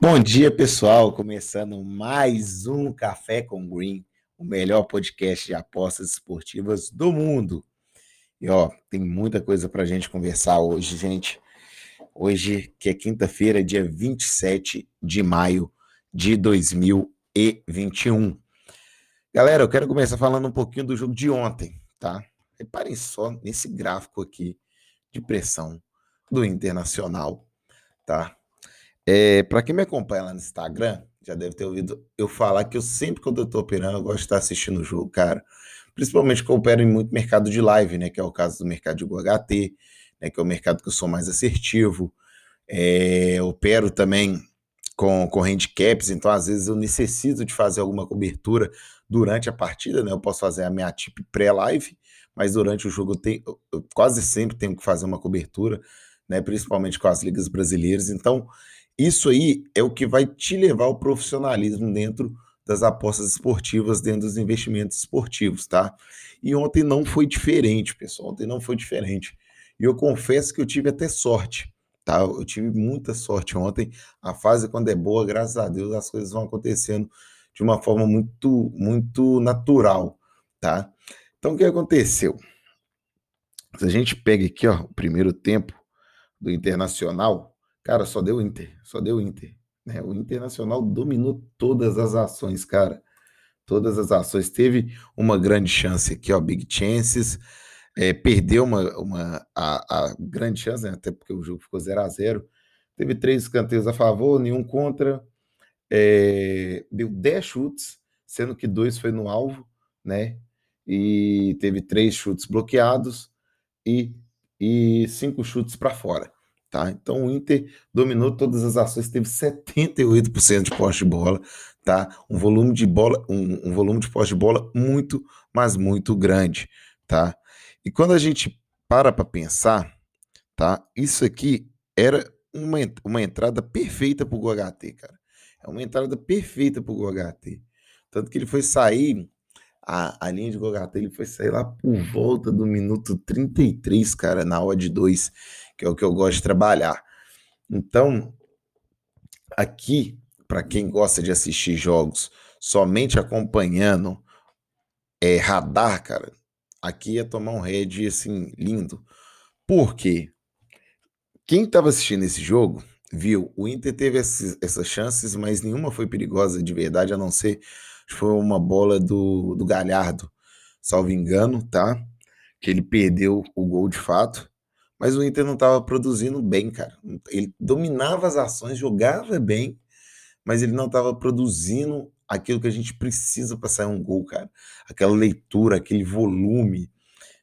Bom dia, pessoal. Começando mais um Café com Green, o melhor podcast de apostas esportivas do mundo. E ó, tem muita coisa para a gente conversar hoje, gente. Hoje, que é quinta-feira, dia 27 de maio de 2021. Galera, eu quero começar falando um pouquinho do jogo de ontem, tá? Reparem só nesse gráfico aqui de pressão do Internacional, tá? É, para quem me acompanha lá no Instagram, já deve ter ouvido eu falar que eu sempre, quando eu tô operando, eu gosto de estar assistindo o jogo, cara. Principalmente que eu opero em muito mercado de live, né? Que é o caso do mercado de UHT, né? Que é o mercado que eu sou mais assertivo. É, opero também com, com handicaps, então às vezes eu necessito de fazer alguma cobertura durante a partida, né? Eu posso fazer a minha tip pré-live, mas durante o jogo eu, tenho, eu quase sempre tenho que fazer uma cobertura, né? Principalmente com as ligas brasileiras. Então, isso aí é o que vai te levar ao profissionalismo dentro das apostas esportivas, dentro dos investimentos esportivos, tá? E ontem não foi diferente, pessoal. Ontem não foi diferente. E eu confesso que eu tive até sorte, tá? Eu tive muita sorte ontem. A fase, quando é boa, graças a Deus, as coisas vão acontecendo de uma forma muito, muito natural, tá? Então, o que aconteceu? Se a gente pega aqui, ó, o primeiro tempo do Internacional, cara, só deu Inter, só deu Inter. Né? O Internacional dominou todas as ações, cara. Todas as ações. Teve uma grande chance aqui, ó, big chances. É, perdeu uma, uma a, a, grande chance, né? até porque o jogo ficou 0 a 0 Teve três escanteios a favor, nenhum contra é, deu 10 chutes, sendo que dois foi no alvo, né? E teve três chutes bloqueados e, e cinco chutes para fora. Tá? Então o Inter dominou todas as ações, teve 78% de posse de bola, tá? Um volume de bola, um, um volume de posse de bola muito, mas muito grande, tá? E quando a gente para para pensar, tá? Isso aqui era uma, uma entrada perfeita para o HT, cara. É uma entrada perfeita para o GoHT. Tanto que ele foi sair, a, a linha de GoHT, ele foi sair lá por volta do minuto 33, cara, na odd 2, que é o que eu gosto de trabalhar. Então, aqui, para quem gosta de assistir jogos somente acompanhando é, radar, cara, aqui é tomar um head assim lindo. Por quê? Quem estava assistindo esse jogo viu, o Inter teve esses, essas chances, mas nenhuma foi perigosa de verdade, a não ser foi uma bola do, do Galhardo, salvo engano, tá? Que ele perdeu o gol de fato. Mas o Inter não estava produzindo bem, cara. Ele dominava as ações, jogava bem, mas ele não estava produzindo aquilo que a gente precisa para sair um gol, cara. Aquela leitura, aquele volume.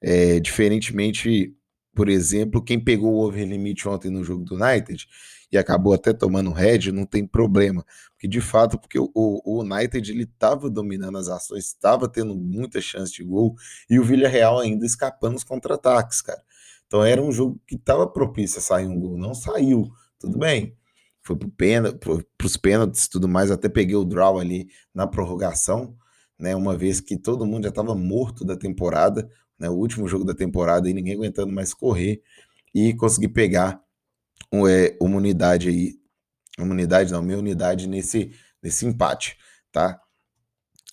É, diferentemente, por exemplo, quem pegou o over limit ontem no jogo do United e acabou até tomando head, não tem problema. Porque de fato, porque o, o United ele estava dominando as ações, estava tendo muita chance de gol e o Villarreal ainda escapando os contra-ataques, cara. Então era um jogo que estava propício a sair um gol, não saiu, tudo bem. Foi para os pênaltis e tudo mais, até peguei o draw ali na prorrogação, né? Uma vez que todo mundo já estava morto da temporada, né? O último jogo da temporada e ninguém aguentando mais correr e consegui pegar é, uma unidade aí, uma unidade não, minha unidade nesse, nesse empate, tá?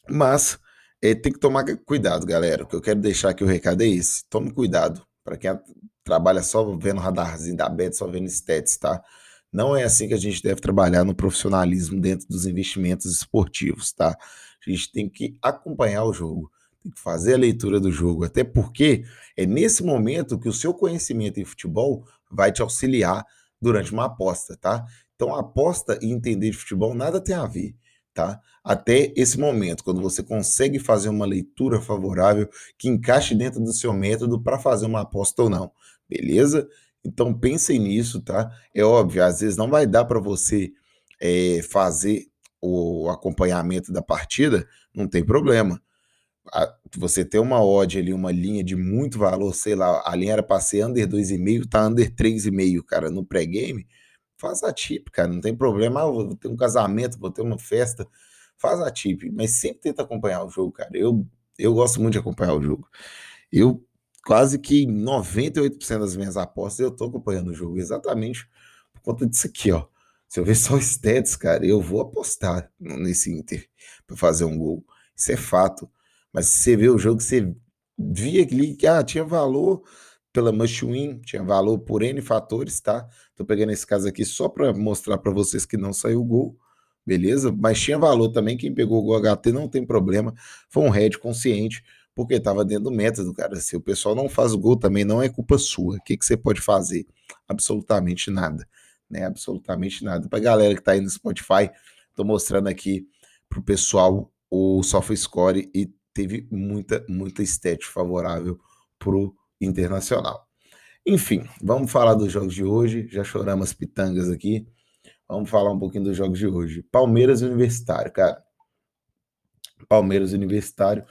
Mas é, tem que tomar cuidado, galera. O que eu quero deixar aqui o recado é esse: tome cuidado para quem trabalha só vendo radarzinho da Bet, só vendo stats, tá? Não é assim que a gente deve trabalhar no profissionalismo dentro dos investimentos esportivos, tá? A gente tem que acompanhar o jogo, tem que fazer a leitura do jogo, até porque é nesse momento que o seu conhecimento em futebol vai te auxiliar durante uma aposta, tá? Então, aposta e entender de futebol nada tem a ver, tá? Até esse momento, quando você consegue fazer uma leitura favorável que encaixe dentro do seu método para fazer uma aposta ou não, beleza? Então, pensem nisso, tá? É óbvio, às vezes não vai dar para você é, fazer o acompanhamento da partida, não tem problema você ter uma odd ali, uma linha de muito valor, sei lá, a linha era para ser under 2,5, tá under 3,5, cara, no pré-game, faz a tip, cara, não tem problema. Ah, vou ter um casamento, vou ter uma festa, faz a tip, mas sempre tenta acompanhar o jogo, cara. Eu, eu gosto muito de acompanhar o jogo. Eu quase que 98% das minhas apostas eu tô acompanhando o jogo, exatamente por conta disso aqui, ó. Se eu ver só stats, cara, eu vou apostar nesse Inter para fazer um gol. Isso é fato. Mas se você vê o jogo, você via que ah, tinha valor pela win, tinha valor por N fatores, tá? Tô pegando esse caso aqui só para mostrar para vocês que não saiu o gol, beleza? Mas tinha valor também, quem pegou o gol HT não tem problema, foi um head consciente, porque estava dentro do método, cara. Se o pessoal não faz o gol também, não é culpa sua. O que, que você pode fazer? Absolutamente nada, né? Absolutamente nada. Pra galera que tá aí no Spotify, tô mostrando aqui pro pessoal o SofaScore e teve muita, muita estética favorável pro internacional. Enfim, vamos falar dos jogos de hoje. Já choramos pitangas aqui. Vamos falar um pouquinho dos jogos de hoje. Palmeiras Universitário, cara. Palmeiras Universitário.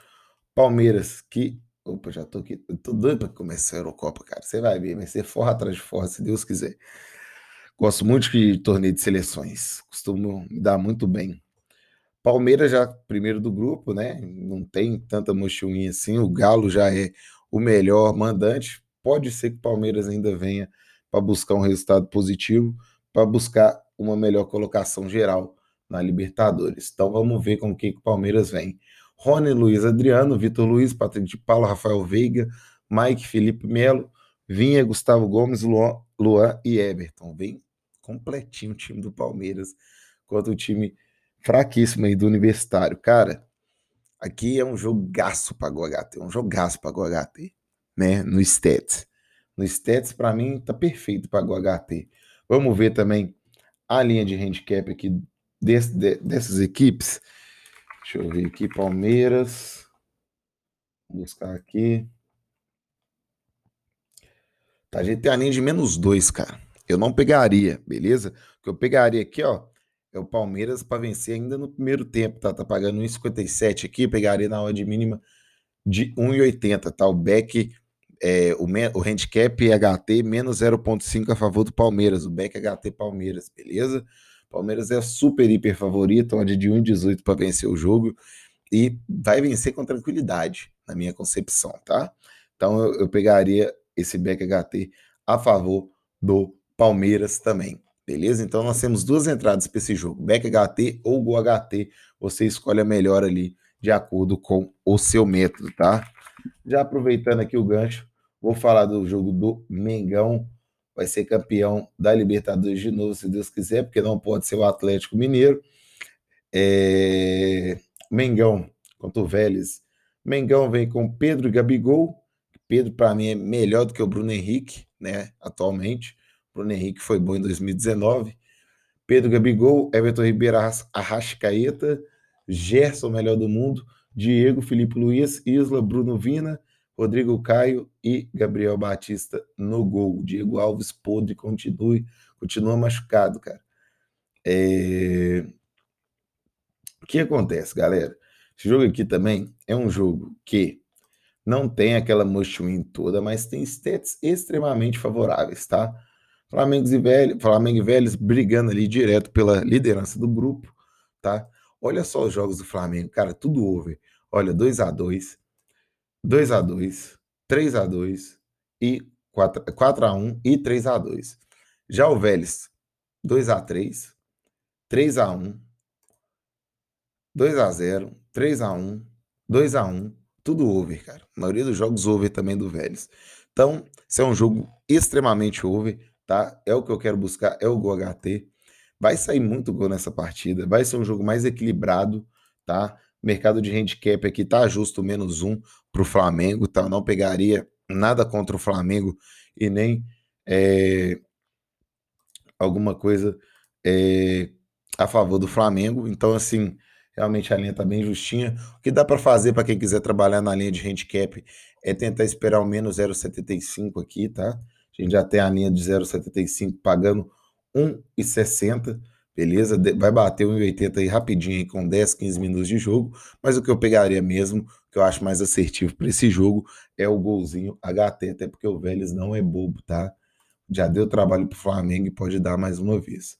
Palmeiras que. Opa, já tô aqui. tô doido para começar a Eurocopa, cara. Você vai ver, vai ser forra atrás de forra, se Deus quiser. Gosto muito de torneio de seleções. Costumo me dar muito bem. Palmeiras já primeiro do grupo, né? Não tem tanta mochilinha assim. O Galo já é o melhor mandante. Pode ser que o Palmeiras ainda venha para buscar um resultado positivo, para buscar uma melhor colocação geral na Libertadores. Então vamos ver com que, que o Palmeiras vem. Rony Luiz Adriano, Vitor Luiz, Patrick de Paulo, Rafael Veiga, Mike Felipe Melo, Vinha, Gustavo Gomes, Luan, Luan e Everton. Vem completinho o time do Palmeiras contra o time fraquíssimo aí do Universitário. Cara, Aqui é um jogaço para HT, um jogaço para HT, né? No Stats. No Stats, para mim, tá perfeito para HT. Vamos ver também a linha de handicap aqui desse, de, dessas equipes. Deixa eu ver aqui, Palmeiras. Vou buscar aqui. Tá, a gente tem a linha de menos dois, cara. Eu não pegaria, beleza? O que eu pegaria aqui, ó, é o Palmeiras para vencer ainda no primeiro tempo, tá? Tá pagando 1,57 aqui, pegaria na odd mínima de 1,80, tá? O Beck, é, o, o handicap HT menos 0,5 a favor do Palmeiras, o Beck HT Palmeiras, beleza? Palmeiras é super hiper favorito, odd de 1,18 para vencer o jogo e vai vencer com tranquilidade, na minha concepção, tá? Então eu, eu pegaria esse Beck HT a favor do Palmeiras também. Beleza? Então nós temos duas entradas para esse jogo, Back HT ou Go HT. Você escolhe a melhor ali de acordo com o seu método, tá? Já aproveitando aqui o gancho, vou falar do jogo do Mengão. Vai ser campeão da Libertadores de novo, se Deus quiser, porque não pode ser o Atlético Mineiro. É... Mengão contra o Vélez. Mengão vem com Pedro e Gabigol. Pedro, para mim, é melhor do que o Bruno Henrique, né? Atualmente. Bruno Henrique foi bom em 2019. Pedro Gabigol, Everton Ribeiro Arrascaeta, Gerson, melhor do mundo, Diego, Felipe Luiz, Isla, Bruno Vina, Rodrigo Caio e Gabriel Batista no gol. Diego Alves podre, continue, continua machucado, cara. É... O que acontece, galera? Esse jogo aqui também é um jogo que não tem aquela must win toda, mas tem stats extremamente favoráveis, tá? Flamengo e Vélez, Flamengo e Vélez brigando ali direto pela liderança do grupo, tá? Olha só os jogos do Flamengo, cara, tudo over. Olha, 2 a 2 2 a 2 3 a 2 e 4, 4 a 1 e 3 a 2 Já o Vélez, 2 a 3 3 a 1 2 a 0 3 a 1 2 a 1 tudo over, cara. A maioria dos jogos over também do Vélez. Então, esse é um jogo extremamente over tá? É o que eu quero buscar, é o gol HT. Vai sair muito gol nessa partida, vai ser um jogo mais equilibrado, tá? Mercado de handicap aqui tá justo menos um para o Flamengo, tá? Não pegaria nada contra o Flamengo e nem é, alguma coisa é, a favor do Flamengo. Então, assim, realmente a linha tá bem justinha. O que dá para fazer para quem quiser trabalhar na linha de handicap é tentar esperar o menos 0,75 aqui, tá? A gente já tem a linha de 0,75 pagando 1,60, beleza? Vai bater 1,80 aí rapidinho aí com 10, 15 minutos de jogo, mas o que eu pegaria mesmo, que eu acho mais assertivo para esse jogo, é o golzinho HT, até porque o Vélez não é bobo, tá? Já deu trabalho para o Flamengo e pode dar mais uma vez.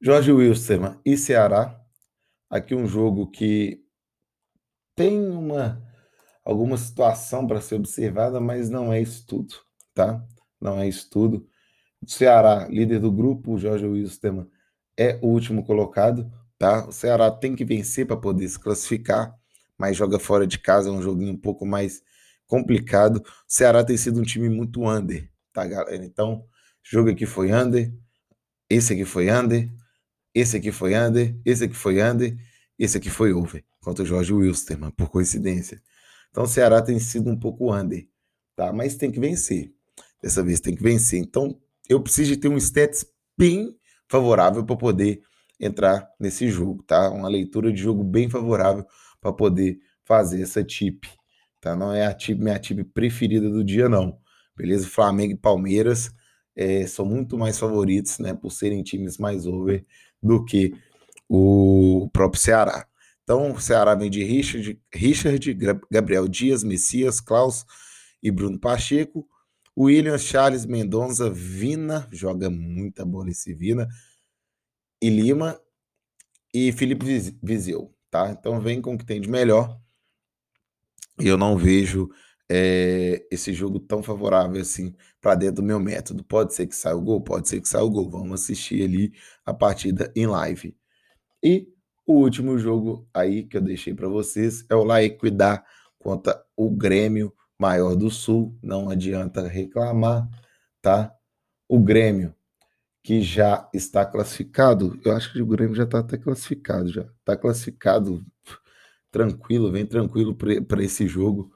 Jorge Wilson e Ceará. Aqui um jogo que tem uma alguma situação para ser observada, mas não é isso tudo, tá? Não é isso tudo. Ceará, líder do grupo, o Jorge Wilstermann é o último colocado, tá? O Ceará tem que vencer para poder se classificar, mas joga fora de casa, é um joguinho um pouco mais complicado. O Ceará tem sido um time muito under, tá, galera? Então, jogo aqui foi under, esse aqui foi under, esse aqui foi under, esse aqui foi under, esse aqui foi over, contra o Jorge Wilstermann, por coincidência. Então, o Ceará tem sido um pouco under, tá? Mas tem que vencer. Dessa vez tem que vencer. Então, eu preciso de ter um stats bem favorável para poder entrar nesse jogo, tá? Uma leitura de jogo bem favorável para poder fazer essa tip, tá? Não é a tip, minha tip preferida do dia, não. Beleza? Flamengo e Palmeiras é, são muito mais favoritos, né? Por serem times mais over do que o próprio Ceará. Então, o Ceará vem de Richard, Richard Gabriel Dias, Messias, Klaus e Bruno Pacheco. William Charles Mendonça, Vina, joga muita bola esse Vina, e Lima e Felipe Vizeu, tá? Então vem com o que tem de melhor. E eu não vejo é, esse jogo tão favorável assim para dentro do meu método. Pode ser que saia o gol, pode ser que saia o gol. Vamos assistir ali a partida em live. E o último jogo aí que eu deixei para vocês é o La Equidad contra o Grêmio maior do Sul, não adianta reclamar, tá? O Grêmio, que já está classificado, eu acho que o Grêmio já está até classificado, já está classificado tranquilo, vem tranquilo para esse jogo.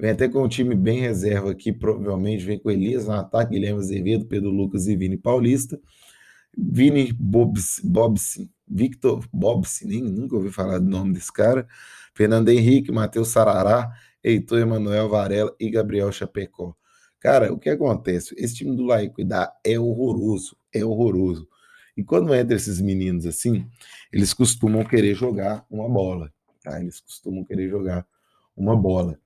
Vem até com um time bem reserva aqui, provavelmente vem com Elias no ataque, Guilherme Azevedo, Pedro Lucas e Vini Paulista. Vini Bobs, Bobsin, Victor Bobsin, nem nunca ouvi falar do nome desse cara. Fernando Henrique, Matheus Sarará, Heitor Emanuel Varela e Gabriel Chapecó. Cara, o que acontece? Esse time do Laiquidá é horroroso, é horroroso. E quando entra esses meninos assim, eles costumam querer jogar uma bola, tá? Eles costumam querer jogar uma bola.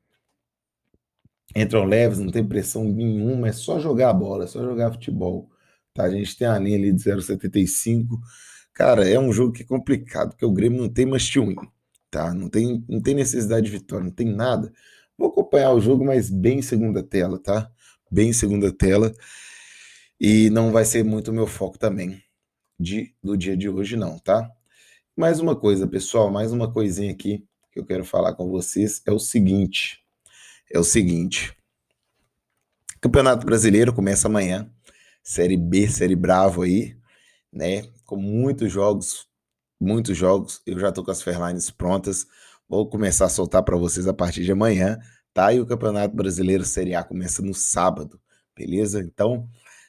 Entram leves, não tem pressão nenhuma, é só jogar a bola, é só jogar futebol. Tá? A gente tem a linha ali de 0,75. Cara, é um jogo que é complicado, porque o Grêmio não tem must win tá? Não tem, não tem necessidade de vitória, não tem nada. Vou acompanhar o jogo, mas bem segunda tela, tá? Bem segunda tela. E não vai ser muito o meu foco também de, do dia de hoje, não, tá? Mais uma coisa, pessoal, mais uma coisinha aqui que eu quero falar com vocês é o seguinte. É o seguinte. Campeonato Brasileiro começa amanhã. Série B, Série Bravo aí, né? Com muitos jogos muitos jogos. Eu já estou com as Fairlines prontas. Vou começar a soltar para vocês a partir de amanhã, tá? E o Campeonato Brasileiro Série A começa no sábado, beleza? Então,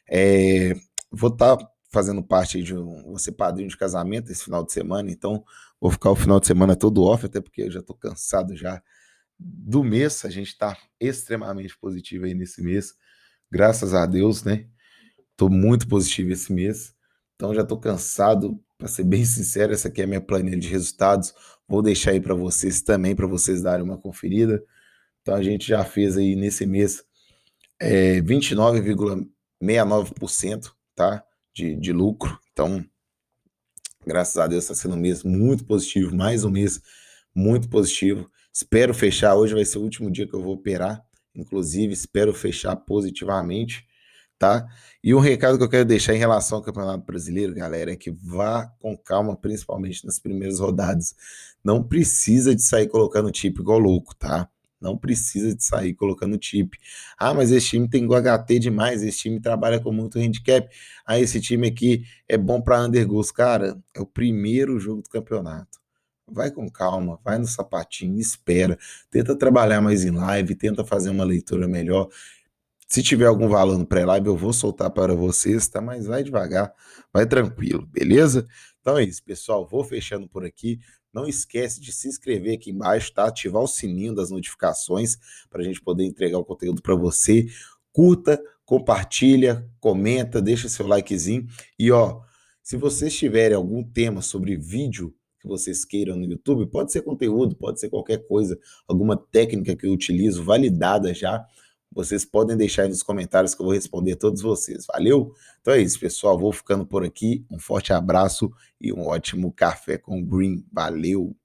é, vou estar tá fazendo parte de um. Vou ser padrinho de casamento esse final de semana, então vou ficar o final de semana todo off, até porque eu já estou cansado já do mês. A gente está extremamente positivo aí nesse mês, graças a Deus, né? Estou muito positivo esse mês. Então já estou cansado, para ser bem sincero, essa aqui é a minha planilha de resultados. Vou deixar aí para vocês também, para vocês darem uma conferida. Então a gente já fez aí nesse mês é, 29,69% tá? De, de lucro. Então, graças a Deus está sendo um mês muito positivo, mais um mês muito positivo. Espero fechar. Hoje vai ser o último dia que eu vou operar. Inclusive, espero fechar positivamente tá? E um recado que eu quero deixar em relação ao Campeonato Brasileiro, galera, é que vá com calma, principalmente nas primeiras rodadas. Não precisa de sair colocando chip igual louco, tá? Não precisa de sair colocando chip. Ah, mas esse time tem HT demais, esse time trabalha com muito handicap. Ah, esse time aqui é bom para undergoals. Cara, é o primeiro jogo do campeonato. Vai com calma, vai no sapatinho, espera, tenta trabalhar mais em live, tenta fazer uma leitura melhor. Se tiver algum valor no pré-live, eu vou soltar para vocês, tá? Mas vai devagar, vai tranquilo, beleza? Então é isso, pessoal. Vou fechando por aqui. Não esquece de se inscrever aqui embaixo, tá? Ativar o sininho das notificações para a gente poder entregar o conteúdo para você. Curta, compartilha, comenta, deixa seu likezinho. E ó, se vocês tiverem algum tema sobre vídeo que vocês queiram no YouTube, pode ser conteúdo, pode ser qualquer coisa, alguma técnica que eu utilizo validada já vocês podem deixar aí nos comentários que eu vou responder todos vocês. Valeu? Então é isso, pessoal. Vou ficando por aqui. Um forte abraço e um ótimo café com Green. Valeu!